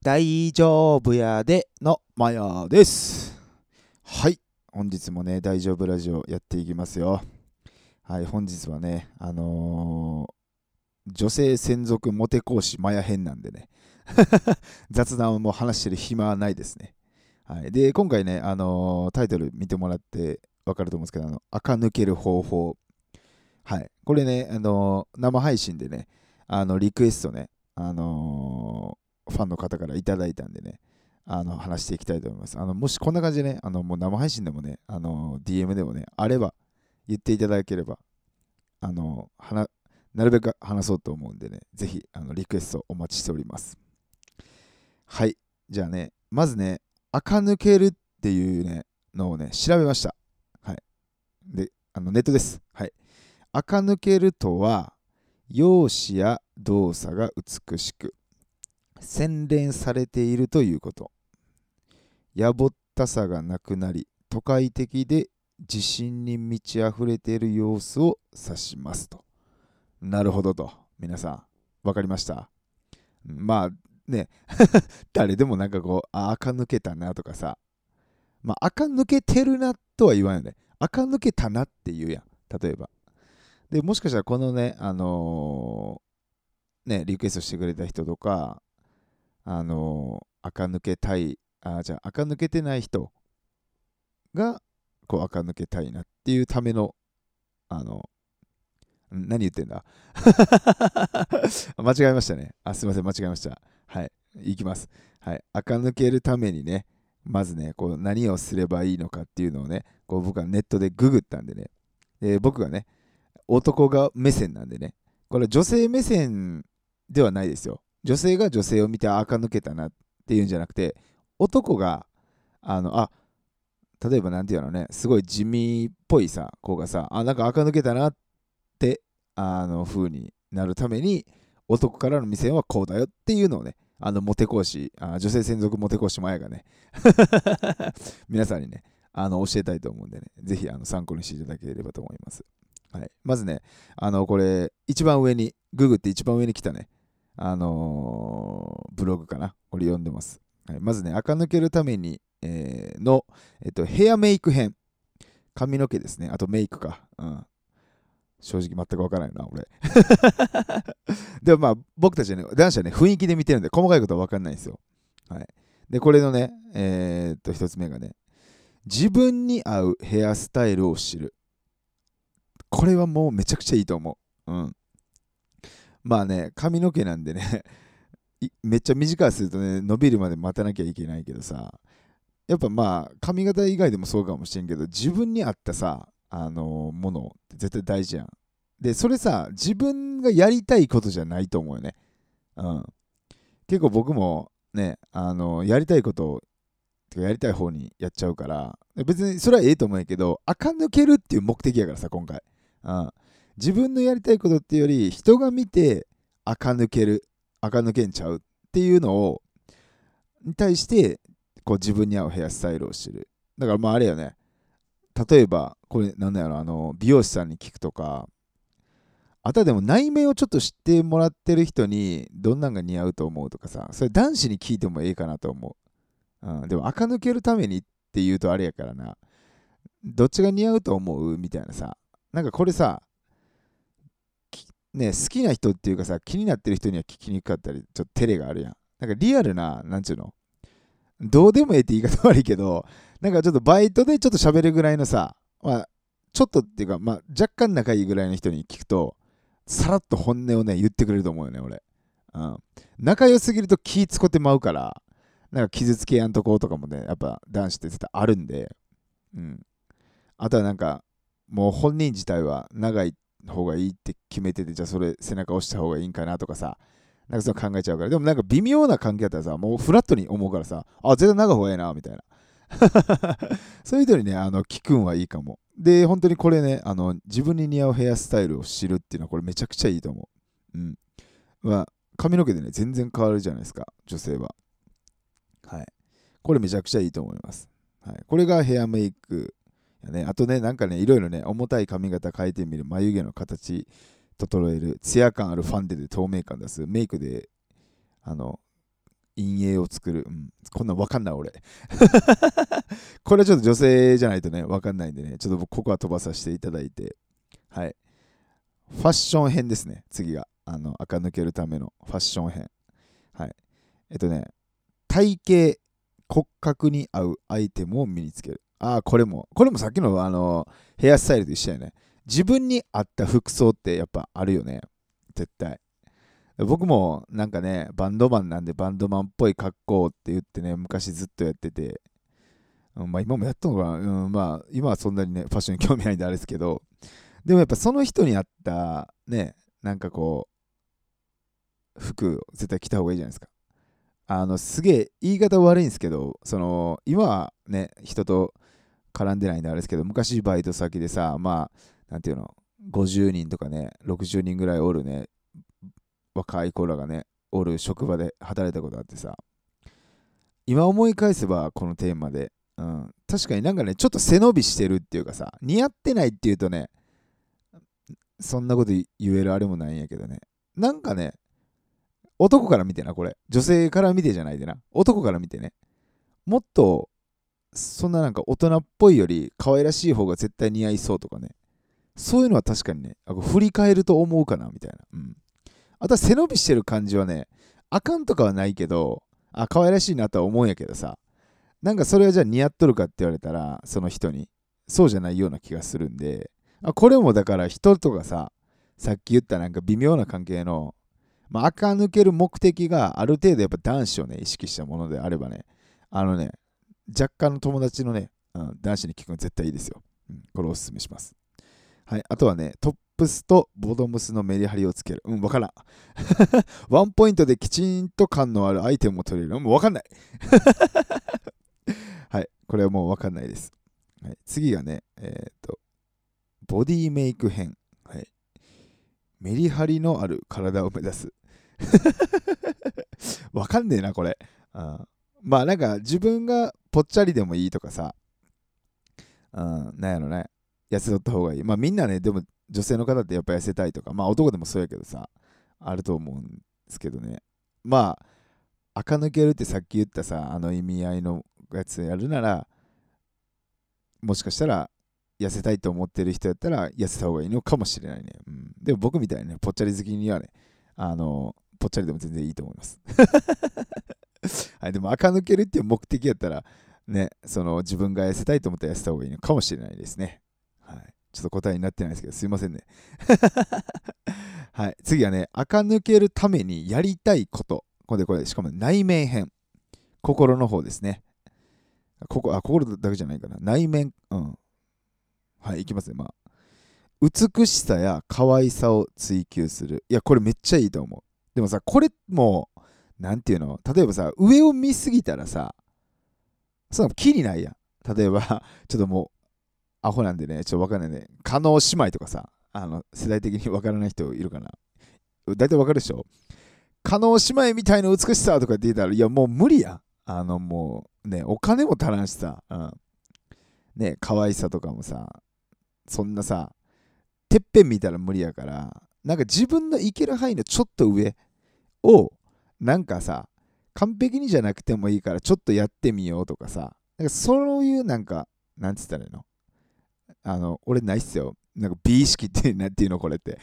大丈夫やでのマヤです。はい、本日もね、大丈夫ラジオやっていきますよ。はい、本日はね、あのー女性専属モテ講師マヤ編なんでね、雑談をもう話してる暇はないですね。はい、で、今回ね、あのータイトル見てもらって分かると思うんですけど、あの、垢抜ける方法。はい、これね、あのー生配信でね、あの、リクエストね、あのファンの方からいただいたんでね、あの話していきたいと思います。あのもしこんな感じでね、あのもう生配信でもね、あの DM でもね、あれば言っていただければ、あのななるべく話そうと思うんでね、ぜひあのリクエストお待ちしております。はい、じゃあね、まずね、垢抜けるっていうね、のをね、調べました。はい。で、あのネットです。はい。垢抜けるとは、容姿や動作が美しく、洗練されているということ。やぼったさがなくなり、都会的で自信に満ち溢れている様子を指しますと。なるほどと。皆さん、わかりました？まあね、誰でもなんかこう、あ、垢抜けたなとかさ、まあ、垢抜けてるなとは言わんよね。垢抜けたなって言うやん。例えば。で、もしかしたらこのね、あのーね、リクエストしてくれた人とか、あの、垢抜けたい、あ、じゃあ、垢抜けてない人が、こう、垢抜けたいなっていうための、あの、何言ってんだ？間違えましたね。あ、すいません、間違えました。はい、いきます。はい、垢抜けるためにね、まずね、こう何をすればいいのかっていうのをね、こう僕はネットでググったんでね、で僕がね、男が目線なんでね、これ女性目線ではないですよ。女性が女性を見て垢抜けたなっていうんじゃなくて、男が、あの、あ、例えばなんていうのね、すごい地味っぽいさ、子がさ、あ、なんか垢抜けたなって、あの、風になるために、男からの目線はこうだよっていうのをね、あの、モテ講師、あ女性専属モテ講師前がね、皆さんにね、あの、教えたいと思うんでね、ぜひ、あの、参考にしていただければと思います。はい。まずね、あの、これ、一番上に、ググって一番上に来たね、あのーブログかな。これ読んでます。はい、まずね、垢抜けるために、えーの、えっと、ヘアメイク編。髪の毛ですね。あとメイクか。うん。正直全くわからないな、俺。でもまあ、僕たちはね、男子はね、雰囲気で見てるんで、細かいことはわかんないんですよ。はい。で、これのね、えーっと、一つ目がね、自分に合うヘアスタイルを知る。これはもうめちゃくちゃいいと思う。うん。まあね、髪の毛なんでね、めっちゃ短くするとね、伸びるまで待たなきゃいけないけどさ、やっぱまあ、髪型以外でもそうかもしれんけど、自分に合ったさ、あのものって絶対大事やん。で、それさ、自分がやりたいことじゃないと思うよね。うん。結構僕もね、あのやりたいことを、てかやりたい方にやっちゃうから、別にそれはええと思うんやけど、垢抜けるっていう目的やからさ、今回。うん。自分のやりたいことっていうより、人が見て、垢抜ける、垢抜けんちゃうっていうのを、に対して、こう自分に合うヘアスタイルをしてる。だからまああれよね。例えば、これなんだろう、あの、美容師さんに聞くとか、あとはでも内面をちょっと知ってもらってる人にどんなんが似合うと思うとかさ、それ男子に聞いてもええかなと思う。うん、でも垢抜けるためにって言うとあれやからな。どっちが似合うと思うみたいなさ。なんかこれさ、ね、好きな人っていうかさ、気になってる人には聞きにくかったり、ちょっと照れがあるやん。なんかリアルな、なんちゅうの、どうでもええって言い方悪いけど、なんかちょっとバイトでちょっと喋るぐらいのさ、まあ、ちょっとっていうか、まあ、若干仲いいぐらいの人に聞くと、さらっと本音をね、言ってくれると思うよね、俺。うん。仲良すぎると気使ってまうから、なんか傷つけやんとことかもね、やっぱ男子って絶対あるんで、うん。あとはなんか、もう本人自体は長い方がいいって決めてて、じゃあそれ背中押した方がいいんかなとかさ、なんかそう考えちゃうから、でもなんか微妙な関係だったらさ、もうフラットに思うからさ、あ、絶対長い方がいいな、みたいな。そういう人にね、あの、聞くんはいいかも。で、本当にこれね、あの、自分に似合うヘアスタイルを知るっていうのは、これめちゃくちゃいいと思う。うん。まあ、髪の毛でね、全然変わるじゃないですか、女性は。はい。これめちゃくちゃいいと思います。はい。これがヘアメイクやね。あとね、なんかね、いろいろね、重たい髪型変えてみる、眉毛の形整える、ツヤ感あるファンデで透明感出す、メイクで、あの、陰影を作る。うん、こんなんわかんない俺。これはちょっと女性じゃないとね、わかんないんでね、ちょっとここは飛ばさせていただいて、はい。ファッション編ですね、次が。あの、垢抜けるためのファッション編。はい。えっとね、体型、骨格に合うアイテムを身につける。ああ、これも、これもさっきのあの、ヘアスタイルと一緒やね。自分に合った服装ってやっぱあるよね。絶対。僕もなんかね、バンドマンなんでバンドマンっぽい格好って言ってね、昔ずっとやってて、うん、まあ今もやったのかな、うん、まあ今はそんなにね、ファッションに興味ないんであれですけど、でもやっぱその人に合ったね、なんかこう、服絶対着た方がいいじゃないですか。あの、すげえ言い方悪いんですけど、その、今はね、人と絡んでないんであれですけど、昔バイト先でさ、まあ、なんていうの、50人とかね、60人ぐらいおるね、若い子らがね、おる職場で働いたことあってさ、今思い返せばこのテーマで、うん、確かになんかね、ちょっと背伸びしてるっていうかさ、似合ってないっていうとね、そんなこと言えるあれもないんやけどね、なんかね、男から見てな、これ。女性から見てじゃないでな。男から見てね。もっと、そんななんか大人っぽいより可愛らしい方が絶対似合いそうとかね。そういうのは確かにね、振り返ると思うかな、みたいな。うん。あとは背伸びしてる感じはね、あかんとかはないけど、あ、可愛らしいなとは思うんやけどさ、なんかそれはじゃあ似合っとるかって言われたら、その人に、そうじゃないような気がするんで、あこれもだから人とかさ、さっき言ったなんか微妙な関係の、まあ、垢抜ける目的がある程度やっぱ男子をね、意識したものであればね、あのね、若干の友達のね、うん、男子に聞くの絶対いいですよ。うん、これおすすめします。はい、あとはね、トップスとボトムスのメリハリをつける。うん、わからん。ワンポイントできちんと感のあるアイテムを取れる。もう、わかんない。はい、これはもうわかんないです。はい、次がね、えっ、と、ボディメイク編。はい、メリハリのある体を目指す。わかんねえな、これ。あまあなんか自分がぽっちゃりでもいいとかさ、うん、なんやろね、痩せとった方がいい。まあみんなね、でも女性の方ってやっぱ痩せたいとか、まあ男でもそうやけどさ、あると思うんですけどね。まあ、垢抜けるってさっき言ったさ、あの意味合いのやつやるなら、もしかしたら痩せたいと思ってる人やったら痩せた方がいいのかもしれないね。うん、でも僕みたいにね、ぽっちゃり好きにはね、あの、ぽっちゃりでも全然いいと思います。はい、でも垢抜けるっていう目的やったら、ね、その自分が痩せたいと思ったら痩せた方がいいのかもしれないですね。はい。ちょっと答えになってないですけど、すいませんね。はい。次はね、垢抜けるためにやりたいこと。これこれ、しかも内面編。心の方ですね。ここあ心だけじゃないかな。内面、うん。はい、いきますね。まあ。美しさや可愛さを追求する。いや、これめっちゃいいと思う。でもさ、これも、なんていうの？例えばさ、上を見すぎたらさ、その気にないやん。例えば、ちょっともう、アホなんでね、ちょっとわかんないね。加納姉妹とかさ、あの、世代的にわからない人いるかな？大体わかるでしょ？加納姉妹みたいな美しさとかって言ったら、いや、もう無理やん。あの、もう、ね、お金も足らんしさ、うん。ね、可愛さとかもさ、そんなさ、てっぺん見たら無理やから、なんか自分のいける範囲のちょっと上を、なんかさ、完璧にじゃなくてもいいから、ちょっとやってみようとかさ、なんかそういうなんか、なんつったらいいの？あの、俺ないっすよ。なんか美意識って何ていうのこれって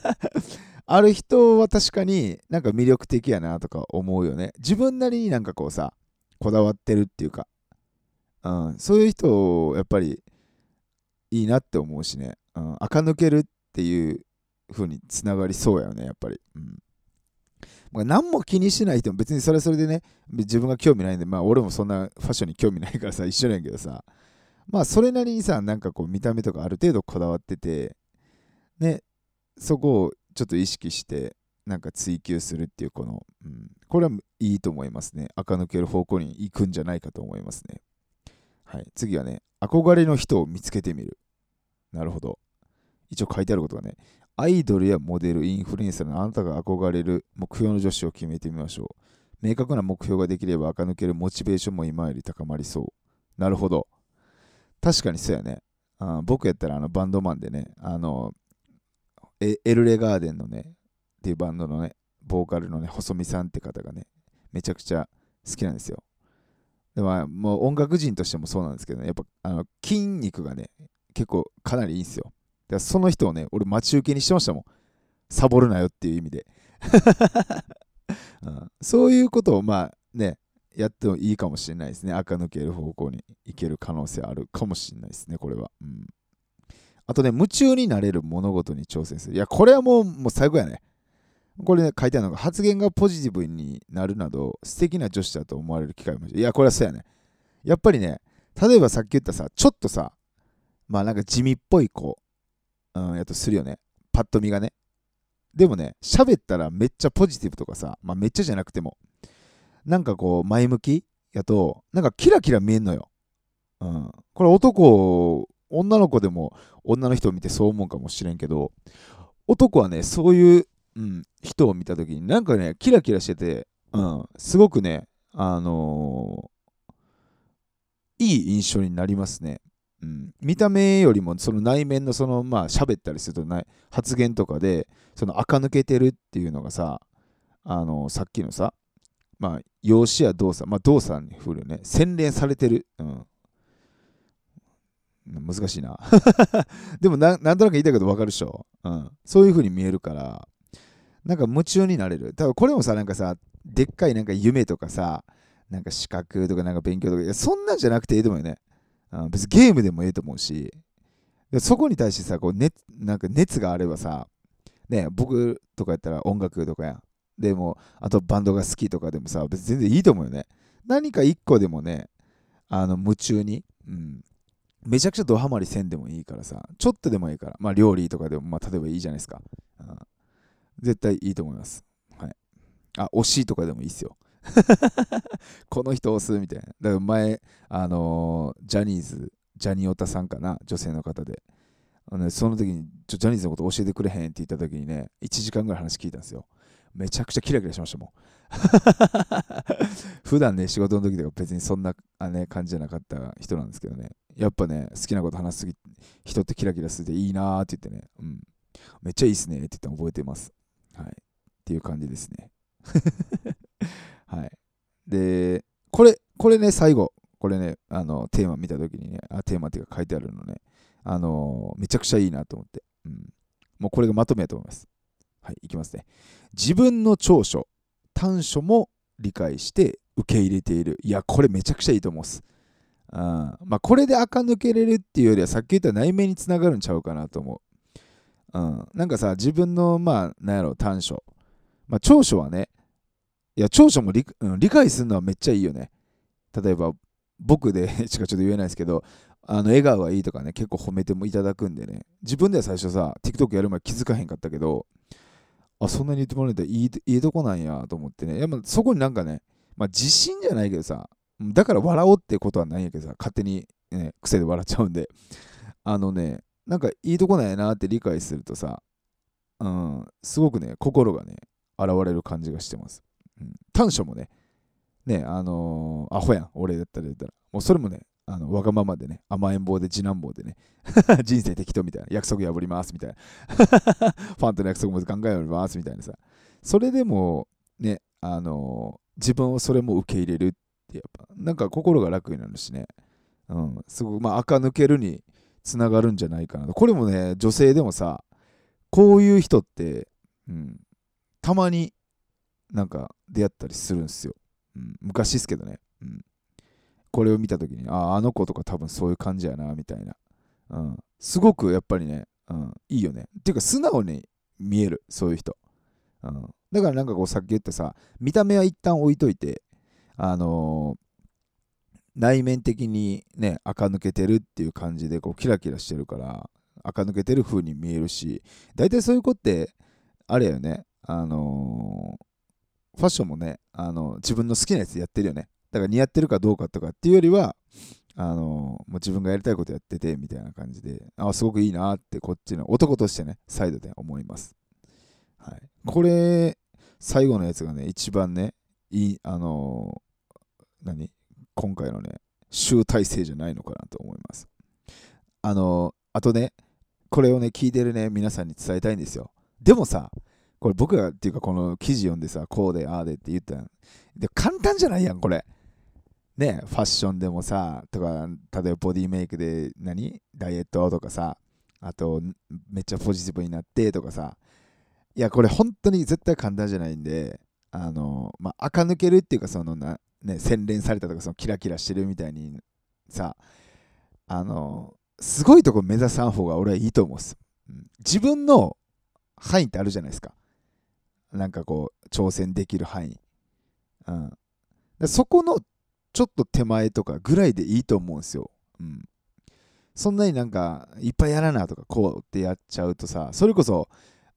ある人は確かになんか魅力的やなとか思うよね。自分なりになんかこうさ、こだわってるっていうか、うん、そういう人をやっぱりいいなって思うしね、うん、垢抜けるっていう風につながりそうやよね、やっぱり。うん何も気にしない人も別にそれそれでね、自分が興味ないんで、まあ俺もそんなファッションに興味ないからさ、一緒なんやけどさ、まあそれなりにさなんかこう見た目とかある程度こだわっててねそこをちょっと意識してなんか追求するっていうこの、うん、これはいいと思いますね。垢抜ける方向に行くんじゃないかと思いますね。はい。次はね憧れの人を見つけてみる。なるほど。一応書いてあることがねアイドルやモデル、インフルエンサーのあなたが憧れる目標の女子を決めてみましょう。明確な目標ができれば垢抜けるモチベーションも今より高まりそう。なるほど。確かにそうやね。あ僕やったらあのバンドマンでね、あの、エルレガーデンのね、っていうバンドのね、ボーカルのね、細見さんって方がね、めちゃくちゃ好きなんですよ。でも、もう音楽人としてもそうなんですけどね、やっぱあの筋肉がね、結構かなりいいんですよ。だその人をね、俺待ち受けにしてましたもん。サボるなよっていう意味で。うん、そういうことをまあね、やってもいいかもしれないですね。赤抜ける方向に行ける可能性あるかもしれないですね、これは。うん、あとね、夢中になれる物事に挑戦する。いや、これはもうもう最後やね。これね、書いてあるのが、発言がポジティブになるなど、素敵な女子だと思われる機会もいや、これはそうやね。やっぱりね、例えばさっき言ったさ、ちょっとさ、まあなんか地味っぽい子、うん、やっとするよね。パッと見がね。でもね、喋ったらめっちゃポジティブとかさ、まあめっちゃじゃなくても、なんかこう前向きやと、なんかキラキラ見えんのよ。うん。これ男、女の子でも女の人を見てそう思うかもしれんけど、男はね、そういう、うん、人を見た時になんかね、キラキラしてて、うん、すごくね、あのー、いい印象になりますね。うん、見た目よりもその内面のそのまあ喋ったりするとない発言とかでその垢抜けてるっていうのがさあのさっきのさまあ容姿や動作まあ動作に振るね。洗練されてる、うん、難しいな。でもなんとなく言いたいけど分かるでしょ、うん、そういう風に見えるからなんか夢中になれる。多分これもさなんかさでっかいなんか夢とかさなんか資格とかなんか勉強とかいやそんなんじゃなくていいと思うよね。うん、別にゲームでもいいと思うし、そこに対してさ、こう熱なんか熱があればさ、ね、僕とかやったら音楽とかやでも、あとバンドが好きとかでもさ、別に全然いいと思うよね。何か一個でもね、あの夢中に、うん、めちゃくちゃドハマりせんでもいいからさ、ちょっとでもいいから、まあ料理とかでも、まあ例えばいいじゃないですか。うん、絶対いいと思います。はい。あ、推しとかでもいいっすよ。この人押すみたいな。だから前、あの、ジャニーズ、ジャニオタさんかな、女性の方で。あのね、その時にちょ、ジャニーズのこと教えてくれへんって言った時にね、1時間ぐらい話聞いたんですよ。めちゃくちゃキラキラしましたもん。普段ね、仕事の時とか別にそんなあ、ね、感じじゃなかった人なんですけどね。やっぱね、好きなこと話すぎ、人ってキラキラしてていいなーって言ってね、うん。めっちゃいいっすねって言って覚えてます。はい。っていう感じですね。はい。で、これ、これね、最後、これね、あの、テーマ見たときにね、あ、テーマっていうか書いてあるのね、あのめちゃくちゃいいなと思って、うん。もうこれがまとめやと思います。はい、いきますね。自分の長所、短所も理解して受け入れている。いや、これめちゃくちゃいいと思うす。うん、まあ、これで垢抜けれるっていうよりは、さっき言った内面につながるんちゃうかなと思う。うん、なんかさ、自分の、まあ、なんやろ、短所。まあ、長所はね、いや、長所も理,、うん、理解するのはめっちゃいいよね。例えば、僕で しかちょっと言えないですけど、あの笑顔がいいとかね、結構褒めてもいただくんでね、自分では最初さ、TikTok やる前気づかへんかったけど、あ、そんなに言ってもらえたらいいいいとこなんやと思ってね、やっぱそこになんかね、まあ自信じゃないけどさ、だから笑おうってことはないんやけどさ、勝手に、ね、癖で笑っちゃうんで、あのね、なんかいいとこなんやなって理解するとさ、うん、すごくね、心がね、現れる感じがしてます。うん、短所もね、ね、あのー、アホやん、俺だったら言ったら。もうそれもね、あのわがままでね、甘えん坊で次男坊でね、人生適当みたいな、約束破りますみたいな、ファンとの約束も考え破ますみたいなさ、それでもね、あのー、自分をそれも受け入れるってやっぱ、なんか心が楽になるしね、うん、すごく、まあ、垢抜けるにつながるんじゃないかなと。これもね、女性でもさ、こういう人って、うん、たまになんか出会ったりするんですよ。うん、昔ですけどね、うん。これを見た時に、ああ、あの子とか多分そういう感じやな、みたいな。うん、すごくやっぱりね、うん、いいよね。っていうか素直に見える、そういう人。うん、だからなんかこうさっき言ったさ、見た目は一旦置いといて、あのー、内面的にね、垢抜けてるっていう感じでこうキラキラしてるから、垢抜けてる風に見えるし、大体そういう子って、あれよね、あのーファッションもね、あの自分の好きなやつやってるよね。だから似合ってるかどうかとかっていうよりは、あのもう自分がやりたいことやっててみたいな感じで、あすごくいいなってこっちの男としてね、サイドで思います。はい、これ、最後のやつがね、一番ね、いい、あの何？今回のね、集大成じゃないのかなと思います。あのあとね、これをね、聞いてるね、皆さんに伝えたいんですよ。でもさ、これ僕がっていうかこの記事読んでさ、こうでああでって言ったで簡単じゃないやん、これ。ね、ファッションでもさ、とか、例えばボディメイクで何？ダイエットとかさ、あと、めっちゃポジティブになってとかさ、いや、これ本当に絶対簡単じゃないんで、あの、まあ、垢抜けるっていうか、そのな、ね、洗練されたとか、そのキラキラしてるみたいにさ、あの、すごいとこ目指さん方が俺はいいと思うんです。自分の範囲ってあるじゃないですか。なんかこう、挑戦できる範囲。うん。そこのちょっと手前とかぐらいでいいと思うんですよ。うん。そんなになんか、いっぱいやらなとか、こうってやっちゃうとさ、それこそ、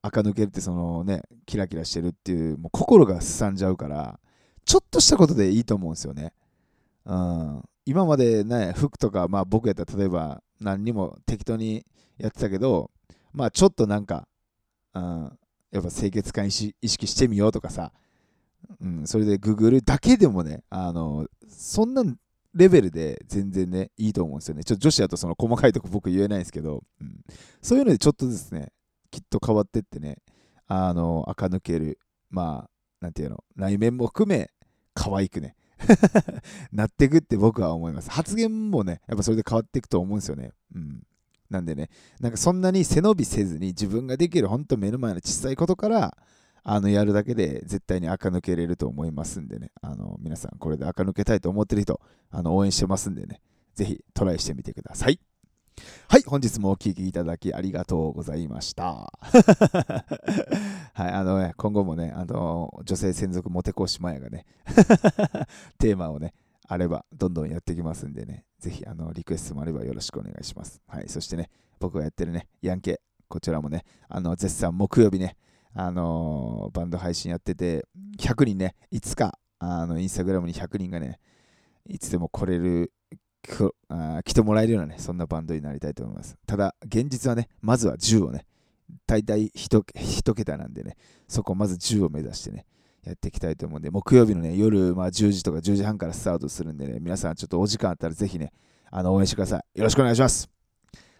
垢抜けるってそのね、キラキラしてるっていう、もう心がすさんじゃうから、ちょっとしたことでいいと思うんですよね。うん。今までね、服とか、まあ僕やったら例えば何にも適当にやってたけど、まあちょっとなんか、うん、やっぱ清潔感意識してみようとかさ、うん、それでググるだけでもね、あの、そんなレベルで全然ね、いいと思うんですよね。ちょっと女子だとその細かいとこ僕言えないですけど、うん、そういうのでちょっとずつね、きっと変わってってね、あの、垢抜ける、まあ、なんていうの、内面も含め、可愛くね、なっていくって僕は思います。発言もね、やっぱそれで変わっていくと思うんですよね。うん。なんでね、なんかそんなに背伸びせずに自分ができる本当目の前の小さいことからあのやるだけで絶対に垢抜けれると思いますんでね、あの皆さんこれで垢抜けたいと思ってる人、あの応援してますんでね、ぜひトライしてみてください。はい、本日もお聴きいただきありがとうございました。はい、あのね、今後もね、あの女性専属モテ講師マヤがね、テーマをね、あればどんどんやっていきますんでね、ぜひあのリクエストもあればよろしくお願いします。はい、そしてね、僕がやってるね、ヤンケ、こちらもね、あの絶賛木曜日ね、あのー、バンド配信やってて、100人ね、いつか、あの、インスタグラムに100人がね、いつでも来れる、あ来てもらえるようなね、そんなバンドになりたいと思います。ただ、現実はね、まずは10をね、大体 1, 1桁なんでね、そこまず10を目指してね、やっていきたいと思うんで、木曜日のね、夜、まあ、10時とか10時半からスタートするんでね、皆さんちょっとお時間あったらぜひね、あの応援してください。よろしくお願いします。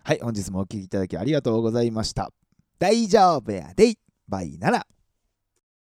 はい、本日もお聴きいただきありがとうございました。大丈夫やでいバイなら。